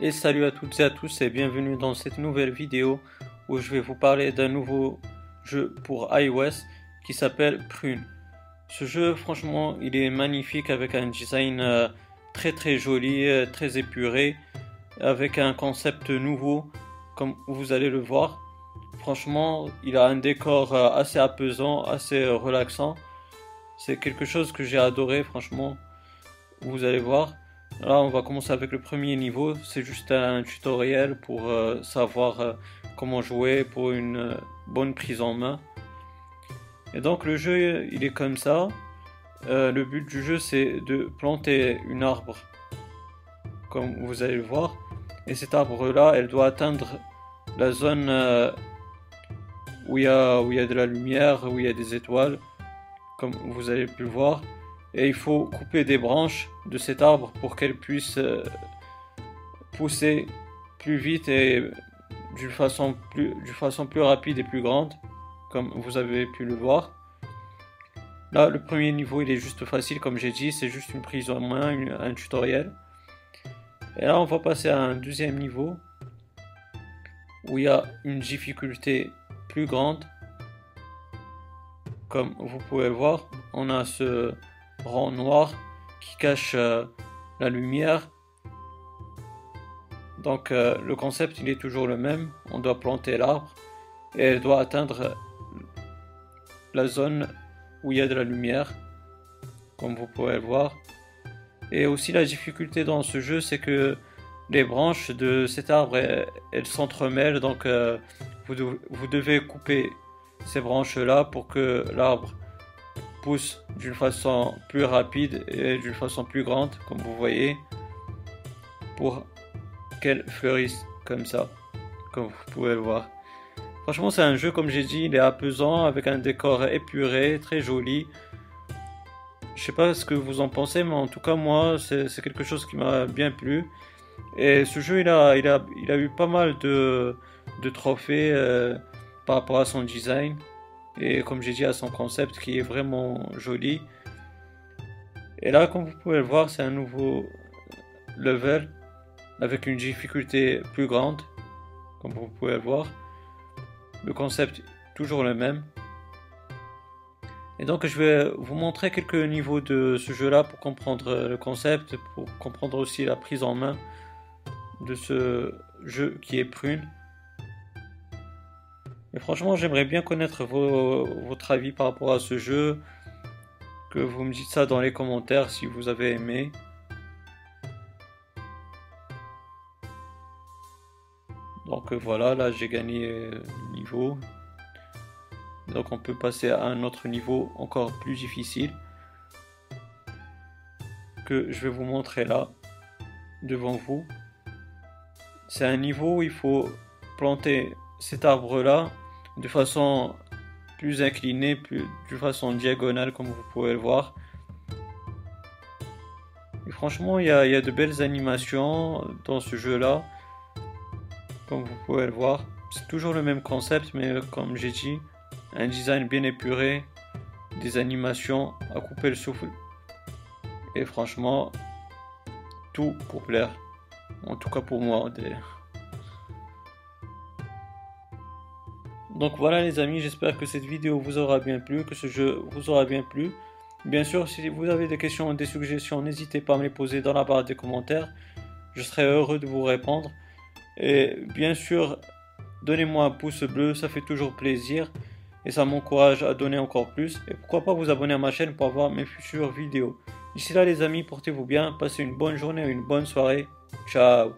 Et salut à toutes et à tous et bienvenue dans cette nouvelle vidéo où je vais vous parler d'un nouveau jeu pour iOS qui s'appelle Prune. Ce jeu franchement il est magnifique avec un design euh, très très joli, euh, très épuré, avec un concept nouveau comme vous allez le voir. Franchement il a un décor euh, assez apaisant, assez relaxant. C'est quelque chose que j'ai adoré franchement. Vous allez voir. Là, on va commencer avec le premier niveau. C'est juste un tutoriel pour euh, savoir euh, comment jouer pour une euh, bonne prise en main. Et donc, le jeu, il est comme ça. le but du jeu, c'est de planter une arbre, comme vous allez le voir. Et cet arbre-là, elle doit atteindre la zone où il y, y a de la lumière, où il y a des étoiles, comme vous avez pu le voir et il faut couper des branches de cet arbre pour qu'elle puisse euh, pousser plus vite et d'une façon plus, façon plus rapide et plus grande, comme vous avez pu le voir. Là, le premier niveau, il est juste facile, comme j'ai dit, c'est juste une prise en main, un tutoriel. Et là, on va passer à un deuxième niveau, où il y a une difficulté plus grande. Comme vous pouvez le voir, on a ce, rond noir qui cache euh, la lumière. Donc euh, le concept il est toujours le même. On doit planter l'arbre et elle doit atteindre la zone où il y a de la lumière, comme vous pouvez le voir. Et aussi la difficulté dans ce jeu, c'est que les branches de cet arbre, elles, s'entremêlent, donc euh, vous, vous devez couper ces branches-là pour que l'arbre pousse d'une façon plus rapide et d'une façon plus grande, comme vous voyez, pour qu'elle fleurisse comme ça, comme vous pouvez le voir. Franchement, c'est un jeu, comme j'ai dit, il est apaisant, avec un décor épuré, très joli. Je sais pas ce que vous en pensez, mais en tout cas, moi, c'est quelque chose qui m'a bien plu. Et ce jeu, il a, il a, il a eu pas mal de, trophées euh, par rapport à son design et comme j'ai dit à son concept qui est vraiment joli. Et là, comme vous pouvez le voir, c'est un nouveau level avec une difficulté plus grande, comme vous pouvez le voir. Le concept toujours le même. Et donc je vais vous montrer quelques niveaux de ce jeu-là pour comprendre le concept, pour comprendre aussi la prise en main de ce jeu qui est prune franchement, j'aimerais bien connaître votre avis par rapport à ce jeu. Que vous me dites ça dans les commentaires si vous avez aimé. Donc voilà, là j'ai gagné le niveau. Donc on peut passer à un autre niveau encore plus difficile. Que je vais vous montrer là, devant vous. C'est un niveau où il faut planter cet arbre là de façon plus inclinée, plus, de façon diagonale comme vous pouvez le voir. Et franchement, il y, a, de belles animations dans ce jeu-là, comme vous pouvez le voir. C'est toujours le même concept, mais comme j'ai dit, un design bien épuré, des animations à couper le souffle. Et franchement, tout pour plaire. En tout cas pour moi. Donc voilà les amis, j'espère que cette vidéo vous aura bien plu, que ce jeu vous aura bien plu. Bien sûr, si vous avez des questions ou des suggestions, n'hésitez pas à me les poser dans la barre des commentaires. Je serai heureux de vous répondre. Et bien sûr, donnez-moi un pouce bleu, ça fait toujours plaisir. Et ça m'encourage à donner encore plus. Et pourquoi pas vous abonner à ma chaîne pour voir mes futures vidéos. D'ici là les amis, portez-vous bien, passez une bonne journée, une bonne soirée. Ciao